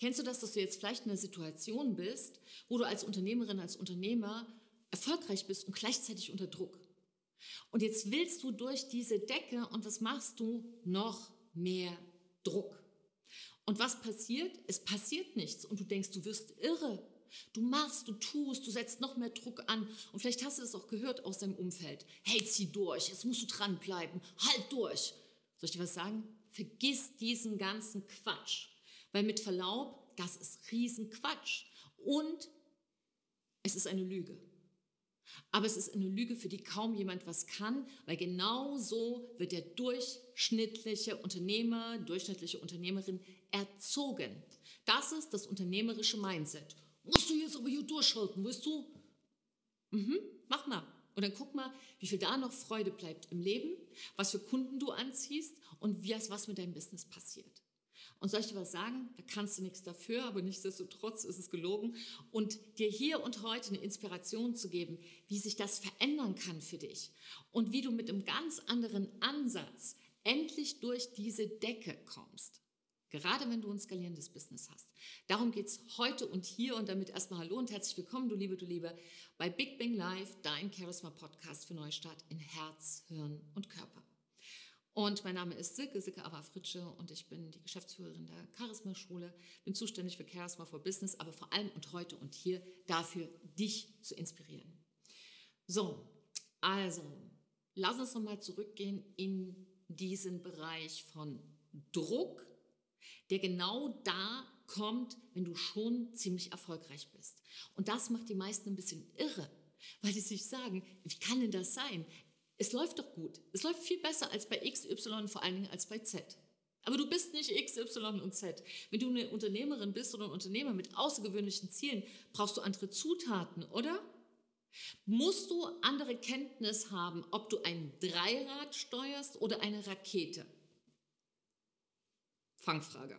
Kennst du das, dass du jetzt vielleicht in einer Situation bist, wo du als Unternehmerin, als Unternehmer erfolgreich bist und gleichzeitig unter Druck? Und jetzt willst du durch diese Decke und was machst du? Noch mehr Druck. Und was passiert? Es passiert nichts und du denkst, du wirst irre. Du machst, du tust, du setzt noch mehr Druck an. Und vielleicht hast du es auch gehört aus deinem Umfeld. Hey, zieh durch, jetzt musst du dranbleiben, halt durch. Soll ich dir was sagen? Vergiss diesen ganzen Quatsch. Weil mit Verlaub, das ist Riesenquatsch. Und es ist eine Lüge. Aber es ist eine Lüge, für die kaum jemand was kann, weil genau so wird der durchschnittliche Unternehmer, durchschnittliche Unternehmerin erzogen. Das ist das unternehmerische Mindset. Musst du jetzt aber hier durchhalten, weißt du? Mhm, mach mal. Und dann guck mal, wie viel da noch Freude bleibt im Leben, was für Kunden du anziehst und wie, was mit deinem Business passiert. Und soll ich dir was sagen? Da kannst du nichts dafür, aber nichtsdestotrotz ist es gelogen. Und dir hier und heute eine Inspiration zu geben, wie sich das verändern kann für dich und wie du mit einem ganz anderen Ansatz endlich durch diese Decke kommst. Gerade wenn du ein skalierendes Business hast. Darum geht es heute und hier und damit erstmal Hallo und herzlich willkommen, du Liebe, du Liebe, bei Big Bang Live, dein Charisma Podcast für Neustart in Herz, Hirn und Körper. Und mein Name ist Silke, Silke Ava Fritsche und ich bin die Geschäftsführerin der Charisma Schule, bin zuständig für Charisma for Business, aber vor allem und heute und hier dafür, dich zu inspirieren. So, also, lass uns nochmal zurückgehen in diesen Bereich von Druck, der genau da kommt, wenn du schon ziemlich erfolgreich bist. Und das macht die meisten ein bisschen irre, weil die sich sagen, wie kann denn das sein? Es läuft doch gut. Es läuft viel besser als bei X, Y, vor allen Dingen als bei Z. Aber du bist nicht X, Y und Z. Wenn du eine Unternehmerin bist oder ein Unternehmer mit außergewöhnlichen Zielen, brauchst du andere Zutaten, oder? Musst du andere Kenntnis haben, ob du ein Dreirad steuerst oder eine Rakete? Fangfrage.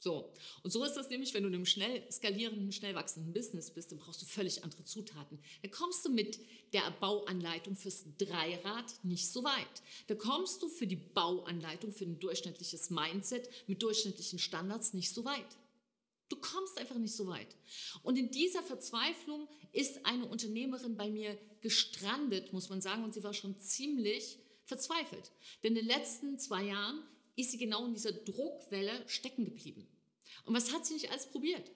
So, und so ist das nämlich, wenn du in einem schnell skalierenden, schnell wachsenden Business bist, dann brauchst du völlig andere Zutaten. Da kommst du mit der Bauanleitung fürs Dreirad nicht so weit. Da kommst du für die Bauanleitung, für ein durchschnittliches Mindset mit durchschnittlichen Standards nicht so weit. Du kommst einfach nicht so weit. Und in dieser Verzweiflung ist eine Unternehmerin bei mir gestrandet, muss man sagen, und sie war schon ziemlich verzweifelt. Denn in den letzten zwei Jahren ist sie genau in dieser Druckwelle stecken geblieben. Und was hat sie nicht alles probiert?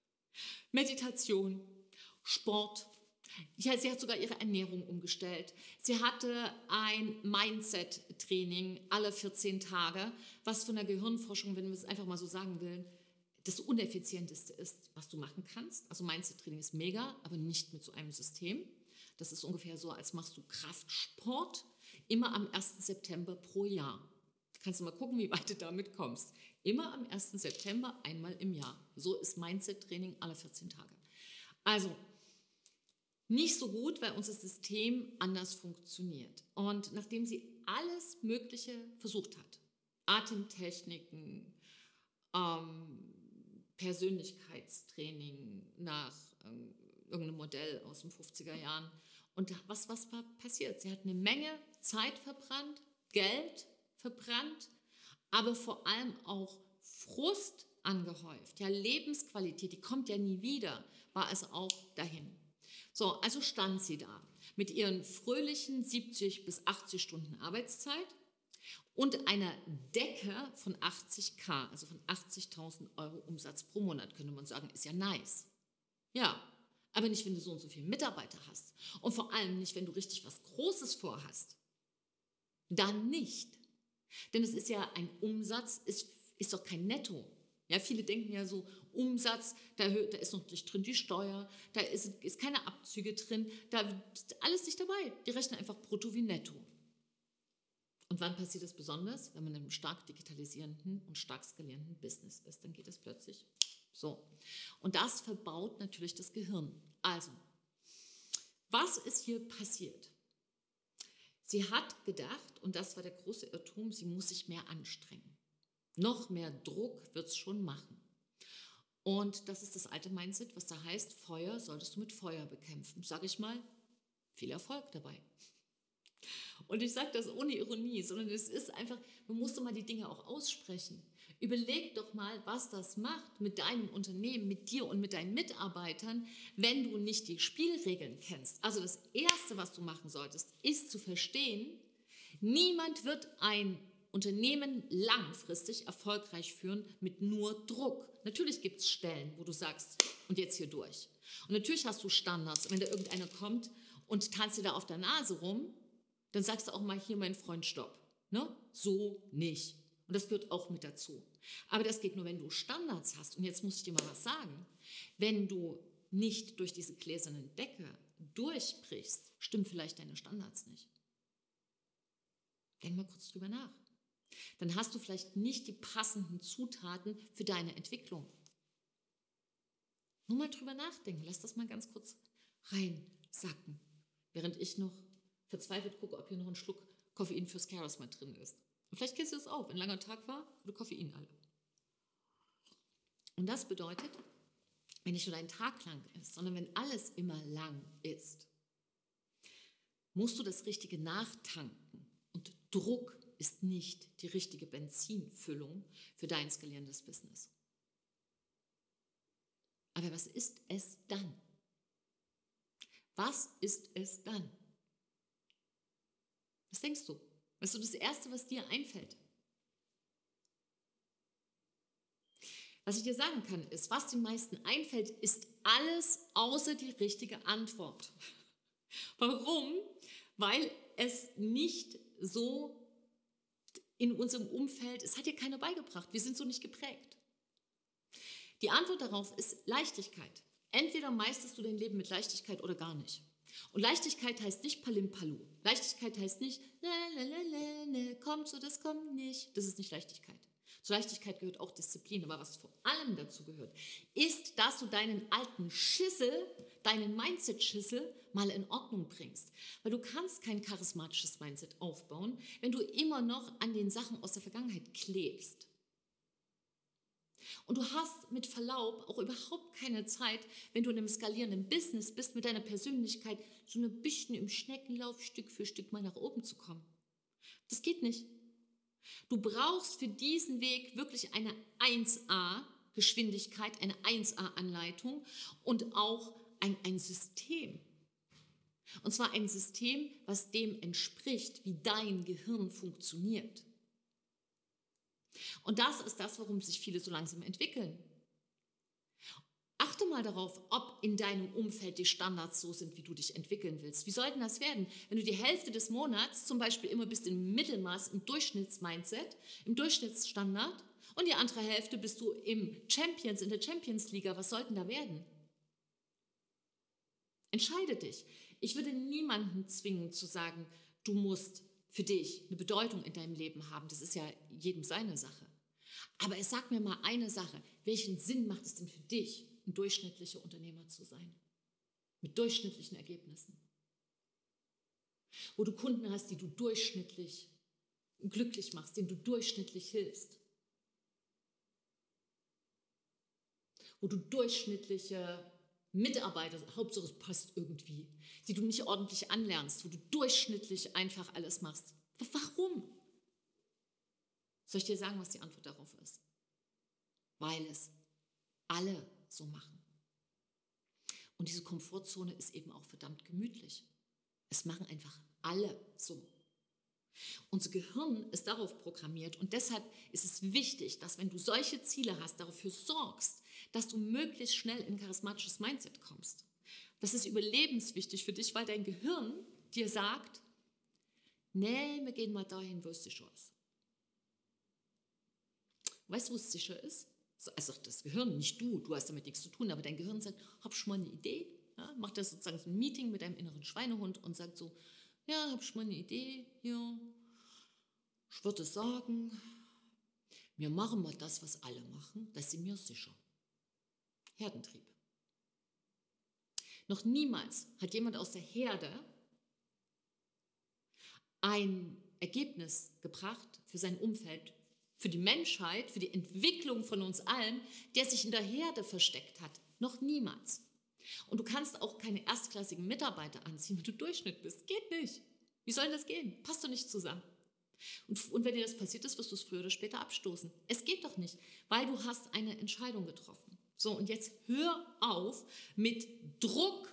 Meditation, Sport. Ja, sie hat sogar ihre Ernährung umgestellt. Sie hatte ein Mindset-Training alle 14 Tage, was von der Gehirnforschung, wenn man es einfach mal so sagen will, das uneffizienteste ist, was du machen kannst. Also Mindset-Training ist mega, aber nicht mit so einem System. Das ist ungefähr so, als machst du Kraftsport immer am 1. September pro Jahr. Kannst du mal gucken, wie weit du damit kommst. Immer am 1. September, einmal im Jahr. So ist Mindset-Training alle 14 Tage. Also, nicht so gut, weil unser System anders funktioniert. Und nachdem sie alles Mögliche versucht hat, Atemtechniken, ähm, Persönlichkeitstraining nach ähm, irgendeinem Modell aus den 50er Jahren. Und was, was war passiert? Sie hat eine Menge Zeit verbrannt, Geld verbrannt, aber vor allem auch Frust angehäuft. Ja, Lebensqualität, die kommt ja nie wieder, war also auch dahin. So, also stand sie da mit ihren fröhlichen 70 bis 80 Stunden Arbeitszeit und einer Decke von 80k, also von 80.000 Euro Umsatz pro Monat, könnte man sagen, ist ja nice. Ja, aber nicht, wenn du so und so viele Mitarbeiter hast. Und vor allem nicht, wenn du richtig was Großes vorhast. Dann nicht. Denn es ist ja ein Umsatz, ist, ist doch kein Netto. Ja, viele denken ja so, Umsatz, da, da ist noch nicht drin die Steuer, da ist, ist keine Abzüge drin, da ist alles nicht dabei. Die rechnen einfach brutto wie netto. Und wann passiert das besonders? Wenn man in einem stark digitalisierenden und stark skalierenden Business ist, dann geht es plötzlich so. Und das verbaut natürlich das Gehirn. Also, was ist hier passiert? Sie hat gedacht, und das war der große Irrtum, sie muss sich mehr anstrengen. Noch mehr Druck wird es schon machen. Und das ist das alte Mindset, was da heißt, Feuer solltest du mit Feuer bekämpfen. Sage ich mal, viel Erfolg dabei. Und ich sage das ohne Ironie, sondern es ist einfach, man muss doch mal die Dinge auch aussprechen. Überleg doch mal, was das macht mit deinem Unternehmen, mit dir und mit deinen Mitarbeitern, wenn du nicht die Spielregeln kennst. Also das Erste, was du machen solltest, ist zu verstehen, niemand wird ein Unternehmen langfristig erfolgreich führen mit nur Druck. Natürlich gibt es Stellen, wo du sagst, und jetzt hier durch. Und natürlich hast du Standards. Wenn da irgendeiner kommt und tanzt dir da auf der Nase rum, dann sagst du auch mal hier, mein Freund, stopp. Ne? So nicht. Und das gehört auch mit dazu. Aber das geht nur, wenn du Standards hast. Und jetzt muss ich dir mal was sagen. Wenn du nicht durch diese gläsernen Decke durchbrichst, stimmen vielleicht deine Standards nicht. Denk mal kurz drüber nach. Dann hast du vielleicht nicht die passenden Zutaten für deine Entwicklung. Nur mal drüber nachdenken. Lass das mal ganz kurz reinsacken. Während ich noch verzweifelt gucke, ob hier noch ein Schluck Koffein fürs Chaos mal drin ist. Und vielleicht kennst du das auch, wenn ein langer Tag war, oder Koffein alle. Und das bedeutet, wenn nicht nur dein Tag lang ist, sondern wenn alles immer lang ist, musst du das Richtige nachtanken. Und Druck ist nicht die richtige Benzinfüllung für dein skalierendes Business. Aber was ist es dann? Was ist es dann? Was denkst du? Was ist so das Erste, was dir einfällt? Was ich dir sagen kann, ist, was den meisten einfällt, ist alles außer die richtige Antwort. Warum? Weil es nicht so in unserem Umfeld, es hat dir keiner beigebracht. Wir sind so nicht geprägt. Die Antwort darauf ist Leichtigkeit. Entweder meisterst du dein Leben mit Leichtigkeit oder gar nicht. Und Leichtigkeit heißt nicht Palimpalu. Leichtigkeit heißt nicht, ne, kommt so, das kommt nicht. Das ist nicht Leichtigkeit. Zur Leichtigkeit gehört auch Disziplin. Aber was vor allem dazu gehört, ist, dass du deinen alten Schissel, deinen Mindset-Schissel mal in Ordnung bringst. Weil du kannst kein charismatisches Mindset aufbauen, wenn du immer noch an den Sachen aus der Vergangenheit klebst. Und du hast mit Verlaub auch überhaupt keine Zeit, wenn du in einem skalierenden Business bist, mit deiner Persönlichkeit so ein bisschen im Schneckenlauf Stück für Stück mal nach oben zu kommen. Das geht nicht. Du brauchst für diesen Weg wirklich eine 1A Geschwindigkeit, eine 1A Anleitung und auch ein, ein System. Und zwar ein System, was dem entspricht, wie dein Gehirn funktioniert. Und das ist das, warum sich viele so langsam entwickeln. Achte mal darauf, ob in deinem Umfeld die Standards so sind, wie du dich entwickeln willst. Wie sollten das werden, wenn du die Hälfte des Monats zum Beispiel immer bist im Mittelmaß, im Durchschnittsmindset, im Durchschnittsstandard und die andere Hälfte bist du im Champions, in der Champions Liga. Was sollten da werden? Entscheide dich. Ich würde niemanden zwingen zu sagen, du musst für dich eine Bedeutung in deinem Leben haben. Das ist ja jedem seine Sache. Aber es sagt mir mal eine Sache. Welchen Sinn macht es denn für dich, ein durchschnittlicher Unternehmer zu sein? Mit durchschnittlichen Ergebnissen. Wo du Kunden hast, die du durchschnittlich glücklich machst, denen du durchschnittlich hilfst. Wo du durchschnittliche Mitarbeiter, Hauptsache es passt irgendwie, die du nicht ordentlich anlernst, wo du durchschnittlich einfach alles machst. Warum? Soll ich dir sagen, was die Antwort darauf ist? Weil es alle so machen. Und diese Komfortzone ist eben auch verdammt gemütlich. Es machen einfach alle so. Unser Gehirn ist darauf programmiert und deshalb ist es wichtig, dass wenn du solche Ziele hast, dafür sorgst, dass du möglichst schnell in ein charismatisches Mindset kommst. Das ist überlebenswichtig für dich, weil dein Gehirn dir sagt, nee, wir gehen mal dahin, wo es sicher ist. Weißt du, wo es sicher ist? Also das Gehirn, nicht du, du hast damit nichts zu tun, aber dein Gehirn sagt, hab schon mal eine Idee, ja, macht das sozusagen so ein Meeting mit deinem inneren Schweinehund und sagt so, ja, hab schon mal eine Idee hier, ich würde sagen, wir machen mal das, was alle machen, das sind mir sicher. Herdentrieb. Noch niemals hat jemand aus der Herde ein Ergebnis gebracht für sein Umfeld, für die Menschheit, für die Entwicklung von uns allen, der sich in der Herde versteckt hat. Noch niemals. Und du kannst auch keine erstklassigen Mitarbeiter anziehen, wenn du Durchschnitt bist. Geht nicht. Wie soll das gehen? Passt doch nicht zusammen. Und, und wenn dir das passiert ist, wirst du es früher oder später abstoßen. Es geht doch nicht, weil du hast eine Entscheidung getroffen. So, und jetzt hör auf mit Druck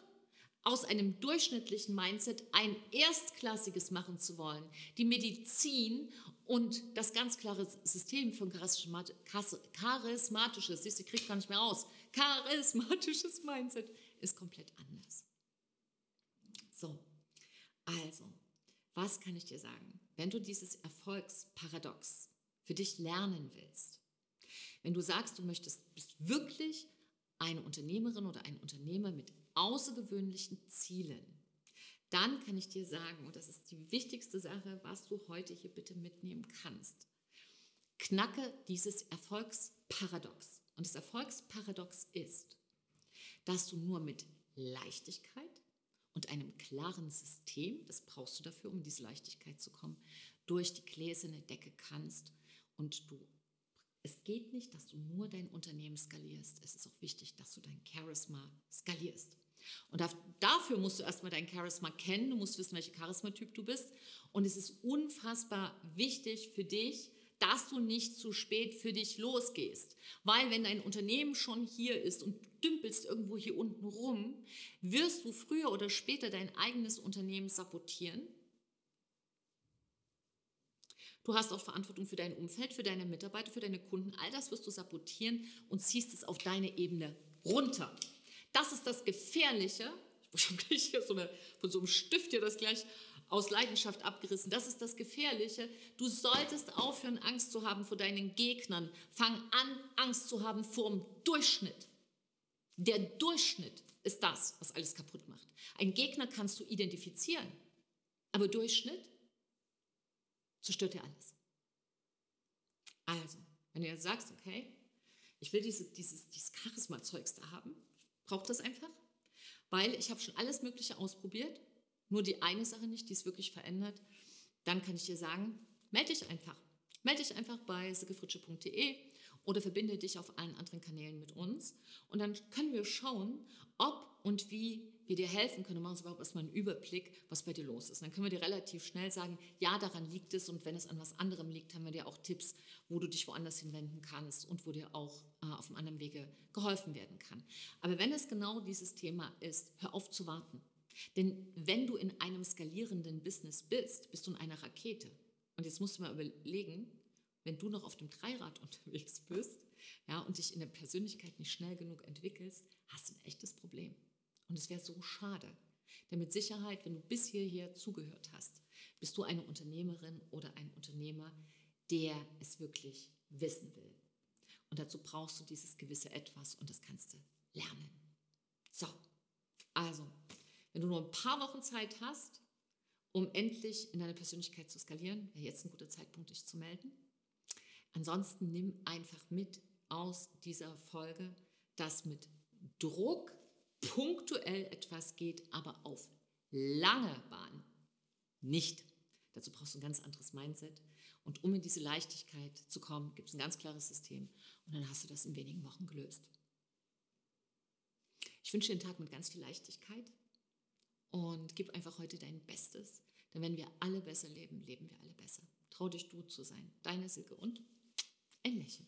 aus einem durchschnittlichen Mindset ein erstklassiges machen zu wollen. Die Medizin und das ganz klare System von charismatisches, siehst du, kriegt gar nicht mehr raus, charismatisches Mindset ist komplett anders. So, also, was kann ich dir sagen? Wenn du dieses Erfolgsparadox für dich lernen willst, wenn du sagst, du möchtest, bist wirklich eine Unternehmerin oder ein Unternehmer mit außergewöhnlichen Zielen, dann kann ich dir sagen, und das ist die wichtigste Sache, was du heute hier bitte mitnehmen kannst, knacke dieses Erfolgsparadox. Und das Erfolgsparadox ist, dass du nur mit Leichtigkeit und einem klaren System, das brauchst du dafür, um diese Leichtigkeit zu kommen, durch die gläserne Decke kannst und du es geht nicht, dass du nur dein Unternehmen skalierst. Es ist auch wichtig, dass du dein Charisma skalierst. Und dafür musst du erstmal dein Charisma kennen, du musst wissen, welcher Charismatyp du bist. Und es ist unfassbar wichtig für dich, dass du nicht zu spät für dich losgehst. Weil wenn dein Unternehmen schon hier ist und du dümpelst irgendwo hier unten rum, wirst du früher oder später dein eigenes Unternehmen sabotieren. Du hast auch Verantwortung für dein Umfeld, für deine Mitarbeiter, für deine Kunden. All das wirst du sabotieren und ziehst es auf deine Ebene runter. Das ist das Gefährliche. Ich habe gleich hier so eine, von so einem Stift hier das gleich aus Leidenschaft abgerissen. Das ist das Gefährliche. Du solltest aufhören, Angst zu haben vor deinen Gegnern. Fang an, Angst zu haben vor dem Durchschnitt. Der Durchschnitt ist das, was alles kaputt macht. Ein Gegner kannst du identifizieren, aber Durchschnitt zerstört dir alles. Also, wenn du jetzt sagst, okay, ich will diese, dieses, dieses Charisma-Zeugs da haben, braucht das einfach, weil ich habe schon alles Mögliche ausprobiert, nur die eine Sache nicht, die es wirklich verändert, dann kann ich dir sagen, melde dich einfach. Melde dich einfach bei sigefritsche.de oder verbinde dich auf allen anderen Kanälen mit uns. Und dann können wir schauen, ob und wie wir dir helfen können. machen uns überhaupt erstmal einen Überblick, was bei dir los ist. Dann können wir dir relativ schnell sagen, ja, daran liegt es. Und wenn es an was anderem liegt, haben wir dir auch Tipps, wo du dich woanders hinwenden kannst und wo dir auch äh, auf einem anderen Wege geholfen werden kann. Aber wenn es genau dieses Thema ist, hör auf zu warten. Denn wenn du in einem skalierenden Business bist, bist du in einer Rakete. Und jetzt musst du mal überlegen, wenn du noch auf dem Dreirad unterwegs bist ja, und dich in der Persönlichkeit nicht schnell genug entwickelst, hast du ein echtes Problem. Und es wäre so schade. Denn mit Sicherheit, wenn du bis hierher zugehört hast, bist du eine Unternehmerin oder ein Unternehmer, der es wirklich wissen will. Und dazu brauchst du dieses gewisse Etwas und das kannst du lernen. So, also, wenn du nur ein paar Wochen Zeit hast, um endlich in deiner Persönlichkeit zu skalieren, wäre jetzt ein guter Zeitpunkt, dich zu melden. Ansonsten nimm einfach mit aus dieser Folge, dass mit Druck punktuell etwas geht, aber auf lange Bahn nicht. Dazu brauchst du ein ganz anderes Mindset. Und um in diese Leichtigkeit zu kommen, gibt es ein ganz klares System. Und dann hast du das in wenigen Wochen gelöst. Ich wünsche dir einen Tag mit ganz viel Leichtigkeit und gib einfach heute dein Bestes. Denn wenn wir alle besser leben, leben wir alle besser. Trau dich, du zu sein. Deine Silke und ein Lächeln.